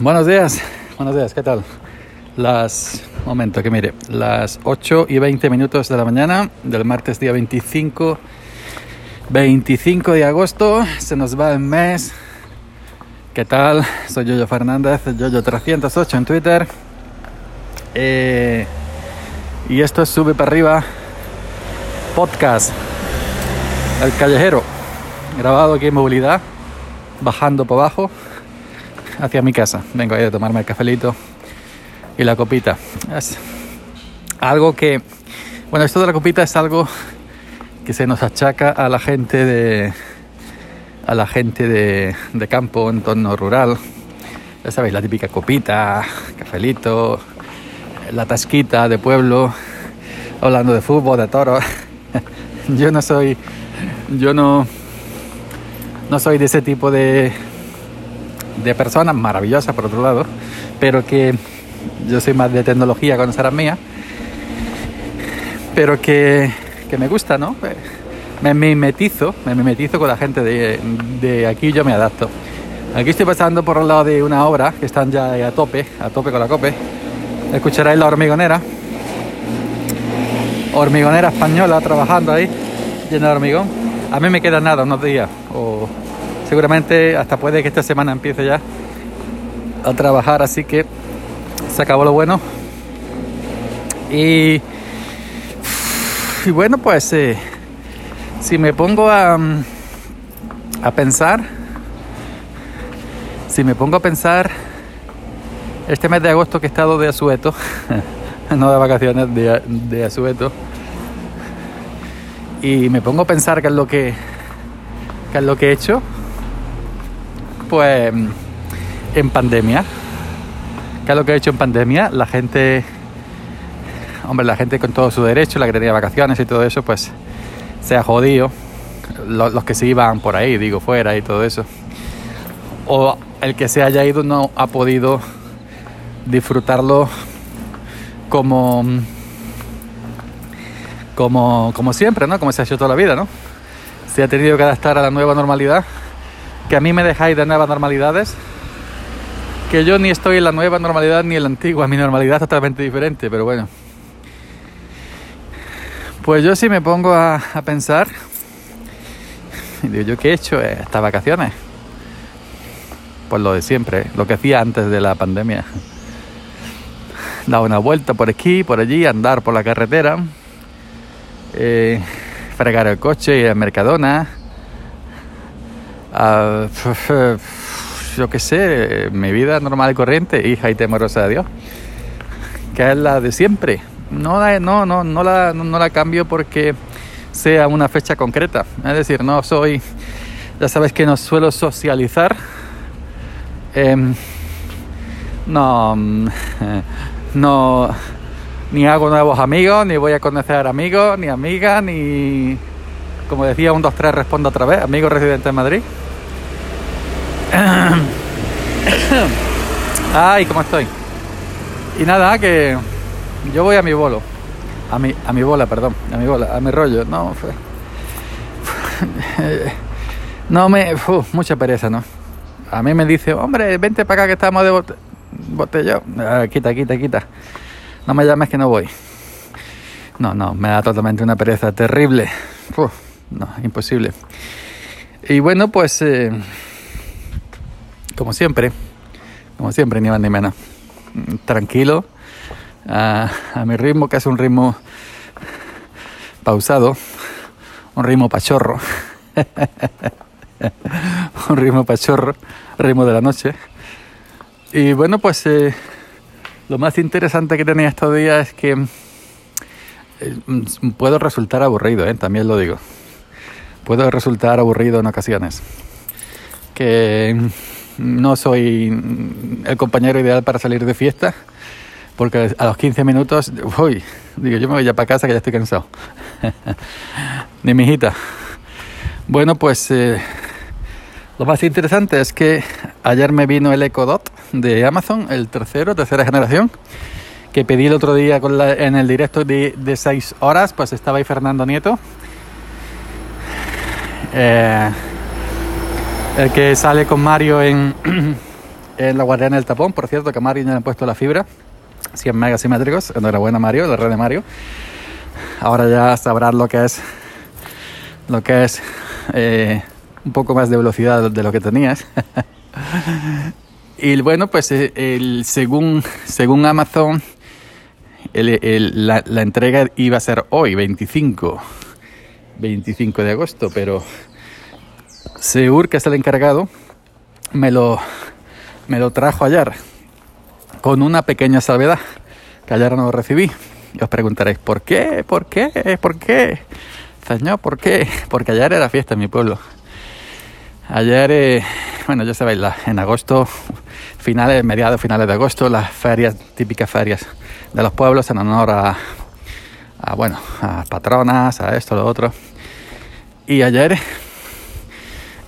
Buenos días, buenos días, ¿qué tal? Las, momento que mire, las 8 y 20 minutos de la mañana del martes día 25, 25 de agosto, se nos va el mes. ¿Qué tal? Soy Yoyo Fernández, Yoyo308 en Twitter. Eh, y esto es Sube para arriba, podcast, El Callejero, grabado aquí en movilidad, bajando por abajo hacia mi casa. Vengo ahí a tomarme el cafelito y la copita. Es algo que, bueno, esto de la copita es algo que se nos achaca a la gente de, a la gente de, campo, entorno rural. Ya sabéis, la típica copita, cafelito, la tasquita de pueblo, hablando de fútbol, de toro. yo no soy, yo no, no soy de ese tipo de, de personas maravillosas por otro lado, pero que yo soy más de tecnología con esa mía, pero que, que, me gusta, ¿no? Me mimetizo, me mimetizo con la gente de, de aquí, yo me adapto. Aquí estoy pasando por el lado de una obra que están ya a tope, a tope con la cope. Escucharéis la hormigonera, hormigonera española trabajando ahí, llena de hormigón. A mí me queda nada, unos días, seguramente hasta puede que esta semana empiece ya a trabajar, así que se acabó lo bueno. Y, y bueno, pues eh, si me pongo a, a pensar, si me pongo a pensar, este mes de agosto que he estado de asueto, no de vacaciones, de, de asueto, y me pongo a pensar qué es lo que, qué es lo que he hecho, pues en pandemia. ¿Qué es lo que he hecho en pandemia? La gente, hombre, la gente con todo su derecho, la que tenía vacaciones y todo eso, pues se ha jodido. Los, los, que se iban por ahí, digo, fuera y todo eso. O el que se haya ido no ha podido disfrutarlo como, como, como siempre, ¿no? Como se ha hecho toda la vida, ¿no? Se ha tenido que adaptar a la nueva normalidad que a mí me dejáis de nuevas normalidades, que yo ni estoy en la nueva normalidad ni en la antigua, mi normalidad es totalmente diferente, pero bueno. Pues yo sí me pongo a, a pensar, digo, ¿yo qué he hecho estas vacaciones? Pues lo de siempre, lo que hacía antes de la pandemia. Dar una vuelta por aquí, por allí, andar por la carretera, eh, fregar el coche, ir a Mercadona, Uh, yo qué sé, mi vida normal y corriente, hija y temerosa de Dios, que es la de siempre. No la, no, no, no, la, no, la cambio porque sea una fecha concreta. Es decir, no soy, ya sabes que no suelo socializar. Eh, no, no, ni hago nuevos amigos, ni voy a conocer amigos, ni amigas, ni, como decía, un, dos, tres, respondo otra vez, amigo residente en Madrid. Ay, ¿cómo estoy? Y nada, que yo voy a mi bolo. A mi, a mi bola, perdón. A mi bola, a mi rollo. No, no me... Uf, mucha pereza, ¿no? A mí me dice, hombre, vente para acá que estamos de bote... botellón. Ah, quita, quita, quita. No me llames que no voy. No, no, me da totalmente una pereza terrible. No, imposible. Y bueno, pues... Eh como siempre, como siempre, ni más ni menos. Tranquilo, a, mi ritmo, que es un ritmo pausado, un ritmo pachorro, un ritmo pachorro, ritmo de la noche. Y bueno, pues eh, lo más interesante que tenía estos días es que eh, puedo resultar aburrido, ¿eh? también lo digo. Puedo resultar aburrido en ocasiones. Que no soy el compañero ideal para salir de fiesta, porque a los 15 minutos, uy, digo, yo me voy ya para casa que ya estoy cansado. Ni mi hijita. Bueno, pues eh, lo más interesante es que ayer me vino el Echo Dot de Amazon, el tercero, tercera generación, que pedí el otro día en el directo de, de 6 horas, pues estaba ahí Fernando Nieto. Eh, el que sale con Mario en, en la Guardiana del Tapón. Por cierto, que a Mario ya le han puesto la fibra. 100 megas simétricos. Enhorabuena, Mario, la red de Mario. Ahora ya sabrás lo que es. Lo que es. Eh, un poco más de velocidad de lo que tenías. y bueno, pues eh, el, según, según Amazon, la, la, entrega iba a ser hoy, 25, 25 de agosto, pero Seur, que es el encargado, me lo, me lo trajo ayer, con una pequeña salvedad, que ayer no lo recibí. Os preguntaréis, ¿por qué? ¿Por qué? ¿Por qué? Señor, ¿por qué? Porque ayer era fiesta en mi pueblo. Ayer, eh, bueno, ya sabéis, en agosto, finales, mediados, finales de agosto, las ferias, típicas ferias de los pueblos en honor a, a bueno, a patronas, a esto, lo otro. Y ayer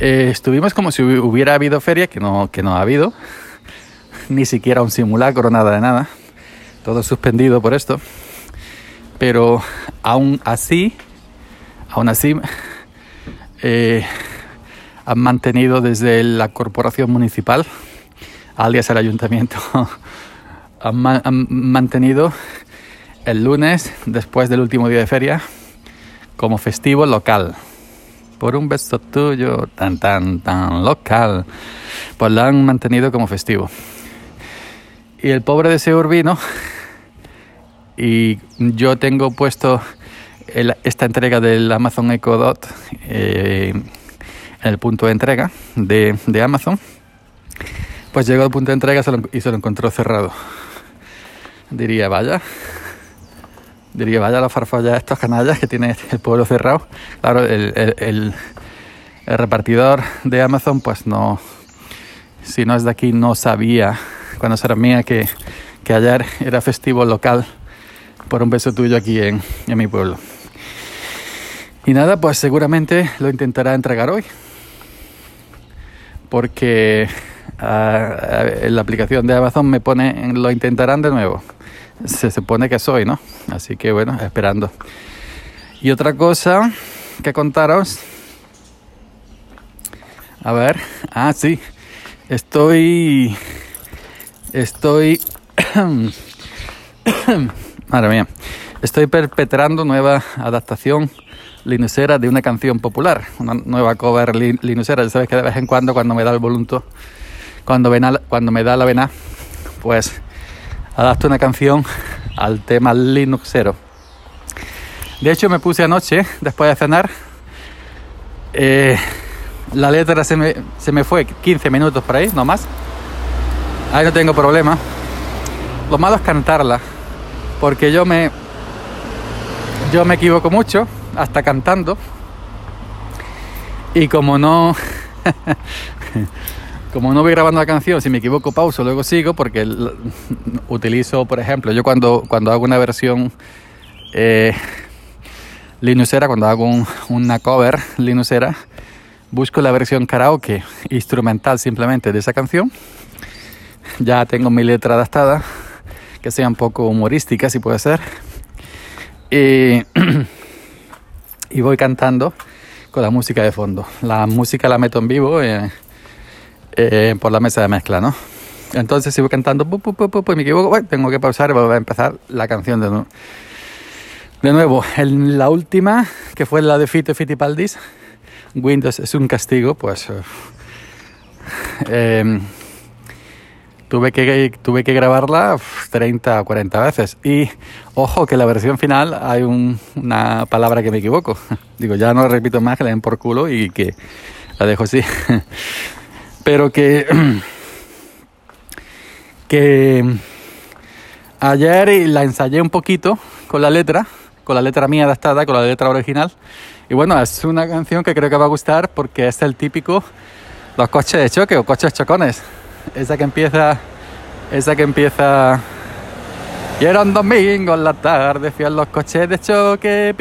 eh, estuvimos como si hubiera habido feria, que no, que no ha habido, ni siquiera un simulacro, nada de nada, todo suspendido por esto. Pero aún así, aún así, eh, han mantenido desde la corporación municipal, alias el ayuntamiento, han, han, mantenido el lunes, después del último día de feria, como festivo local. Por un beso tuyo, tan, tan, tan local. Pues lo han mantenido como festivo. Y el pobre de ese urbino, y yo tengo puesto esta entrega del Amazon Echo Dot. Eh, en el punto de entrega de, de Amazon, pues llegó al punto de entrega y se lo encontró cerrado. Diría, vaya, diría, vaya la farfalla de estos canallas que tiene el pueblo cerrado. Claro, el, el, el, repartidor de Amazon, pues no, si no es de aquí, no sabía cuando será mía que, que ayer era festivo local por un beso tuyo aquí en, en mi pueblo. Y nada, pues seguramente lo intentará entregar hoy porque uh, la aplicación de Amazon me pone, lo intentarán de nuevo. Se supone que soy, ¿no? Así que bueno, esperando. Y otra cosa que contaros. A ver, ah, sí, estoy, estoy, madre mía, estoy perpetrando nueva adaptación linusera de una canción popular, una nueva cover linusera. Ya sabes que de vez en cuando, cuando me da el voluntad, cuando, me da la vena, pues adapto una canción al tema linuxero. De hecho, me puse anoche, después de cenar, eh, la letra se me, se me fue 15 minutos por ahí, no más. Ahí no tengo problema. Lo malo es cantarla, porque yo me, yo me equivoco mucho hasta cantando. Y como no. como no voy grabando la canción, si me equivoco pauso, luego sigo, porque utilizo, por ejemplo, yo cuando, cuando hago una versión eh, linuxera, cuando hago una cover linuxera, busco la versión karaoke instrumental simplemente de esa canción. Ya tengo mi letra adaptada, que sea un poco humorística, si puede ser. Y y voy cantando con la música de fondo. La música la meto en vivo eh, eh, por la mesa de mezcla, ¿no? Entonces si voy cantando y me equivoco, tengo que pausar y volver a empezar la canción de nuevo. De nuevo, en la última, que fue la de Fito Fitipaldis, Windows es un castigo, pues... Eh, tuve que, tuve que grabarla 30 o 40 veces. Y ojo que la versión final hay una palabra que me equivoco. Digo, ya no repito más que la den por culo y que la dejo así. pero que, que ayer la ensayé un poquito con la letra, con la letra mía adaptada, con la letra original. Y bueno, es una canción que creo que va a gustar porque es el típico los coches de choque o coches chocones. Esa que empieza, esa que empieza. Y era un domingo en la tarde, fui los coches de choque,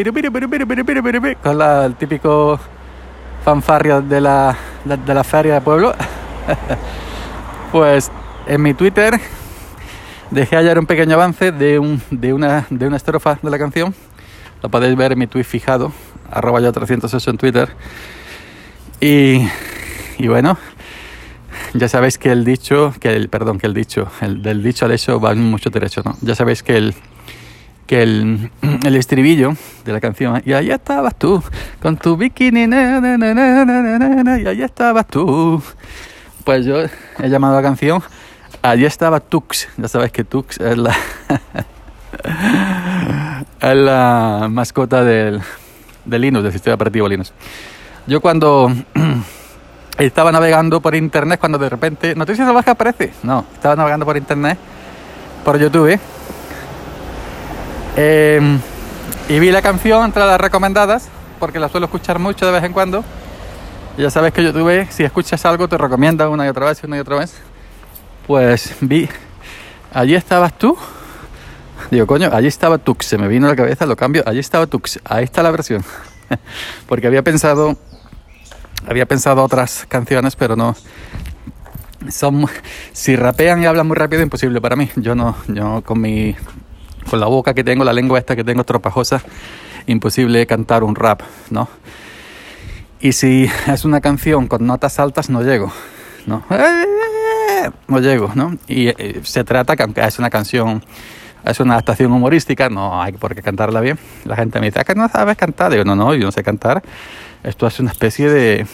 con la, el típico fanfarria de la, de la feria de pueblo. pues en mi Twitter dejé ayer un pequeño avance de, un, de, una, de una estrofa de la canción. Lo podéis ver en mi tweet fijado, arroba yo 308 en Twitter. Y, y bueno, ya sabéis que el dicho, que el, perdón, que el dicho, el, del dicho al hecho va mucho derecho, ¿no? Ya sabéis que el, que el, el estribillo de la canción, y ahí estabas tú, con tu bikini, y ahí estabas tú. Pues yo he llamado a la canción, allí estaba Tux, ya sabéis que Tux es la, es la mascota del, de Linux, del sistema operativo Linux. Yo cuando estaba navegando por internet, cuando de repente, Noticias Salvajes aparece, no, estaba navegando por internet, por YouTube, eh, y vi la canción entre las recomendadas, porque la suelo escuchar mucho de vez en cuando. Ya sabes que YouTube, si escuchas algo, te recomienda una y otra vez, una y otra vez. Pues vi, allí estabas tú. Digo, coño, allí estaba Tux, se me vino a la cabeza, lo cambio, allí estaba Tux, ahí está la versión. porque había pensado, había pensado otras canciones, pero no. Son, si rapean y hablan muy rápido, imposible para mí. Yo no, yo con mi con la boca que tengo, la lengua esta que tengo estropajosa, imposible cantar un rap, ¿no? Y si es una canción con notas altas, no llego, ¿no? No llego, ¿no? Y eh, se trata, que aunque es una canción, es una adaptación humorística, no hay por qué cantarla bien. La gente me dice, ¿a que no sabes cantar? Digo, no, no, yo no sé cantar. Esto es una especie de,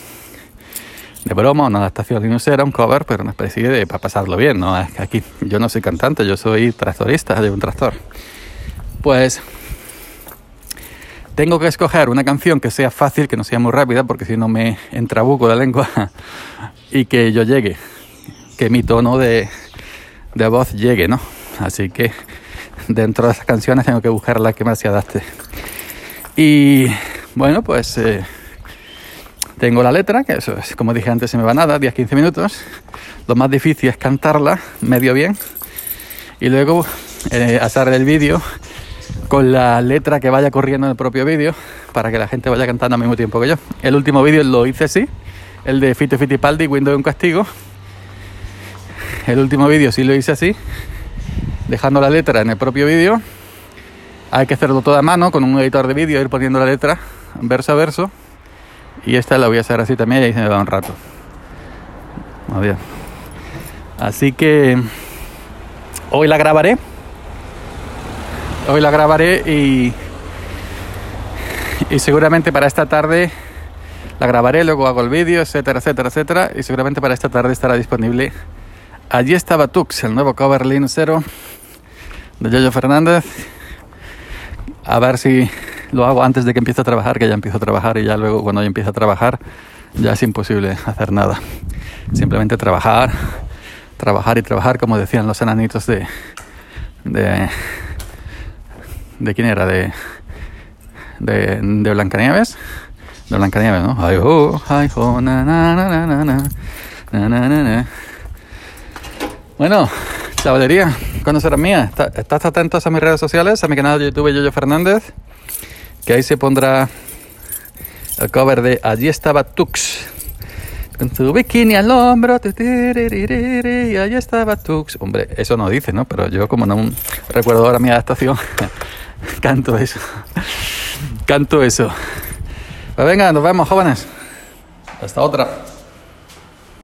de broma, una adaptación era un cover, pero una especie de para pasarlo bien, ¿no? Aquí yo no soy cantante, yo soy tractorista de un tractor. Pues tengo que escoger una canción que sea fácil, que no sea muy rápida, porque si no me entrabuco la lengua y que yo llegue, que mi tono de, de voz llegue, ¿no? Así que dentro de esas canciones tengo que buscar la que más se adapte. Y bueno, pues... Eh, tengo la letra, que eso es, como dije antes, se me va nada, 10-15 minutos. Lo más difícil es cantarla medio bien y luego eh, hacer el vídeo con la letra que vaya corriendo en el propio vídeo para que la gente vaya cantando al mismo tiempo que yo. El último vídeo lo hice así, el de Fito Fitipaldi, Windows un castigo. El último vídeo sí lo hice así, dejando la letra en el propio vídeo. Hay que hacerlo toda a mano con un editor de vídeo, ir poniendo la letra verso a verso y esta la voy a hacer así también y ahí se me va un rato. Muy bien. Así que hoy la grabaré. Hoy la grabaré y, y seguramente para esta tarde la grabaré, luego hago el vídeo, etcétera, etcétera, etcétera. Y seguramente para esta tarde estará disponible. Allí estaba Tux, el nuevo cover Linux 0 de Yoyo Fernández. A ver si lo hago antes de que empiece a trabajar, que ya empiezo a trabajar y ya luego cuando ya empiece a trabajar ya es imposible hacer nada. Simplemente trabajar, trabajar y trabajar, como decían los enanitos de... de ¿De quién era? De, de, de Blancanieves. De Blancanieves, ¿no? Ay, oh, ay, oh, na, na, na, na, na, na, na, na. Bueno, chavalería, cuando será mía? ¿Estás atentos a mis redes sociales? A mi canal de YouTube, Yoyo Fernández que ahí se pondrá el cover de Allí estaba Tux. Con tu bikini al hombro, y allí estaba Tux. Hombre, eso no dice, ¿no? Pero yo como no recuerdo ahora mi adaptación, canto eso. canto eso. Pues venga, nos vemos, jóvenes. Hasta otra.